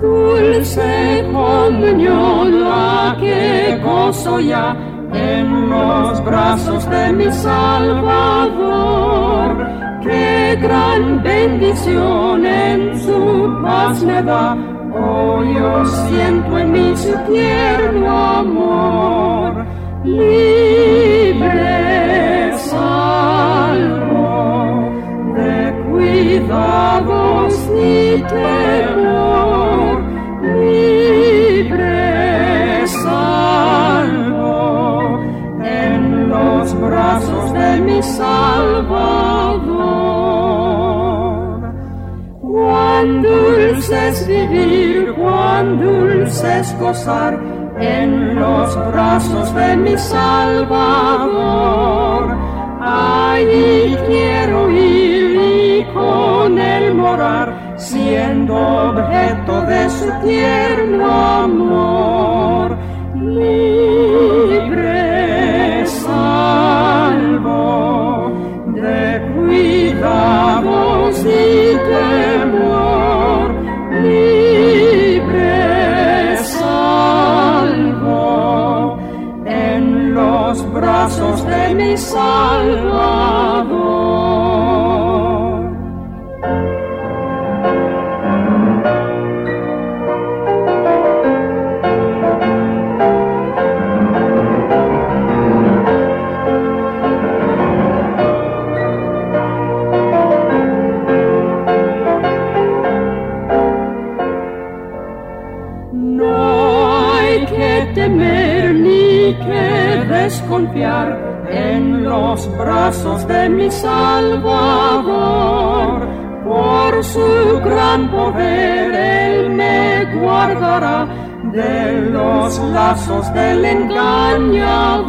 dulce comunión la que gozo ya en los brazos de mi Salvador. Qué gran bendición en su paz me da, oh yo siento en mí su tierno amor. Libre salvo de cuidados ni temor. Libre, en los brazos de mi Salvador. Cuán dulce es vivir, cuán dulce es gozar en los brazos de mi Salvador. Siendo objeto de su tierno amor. Libre, salvo, de cuidados y temor. Libre, salvo, en los brazos de mi Salvador. No hay que temer ni que desconfiar en los brazos de mi Salvador. Por su gran poder Él me guardará de los lazos del engañador.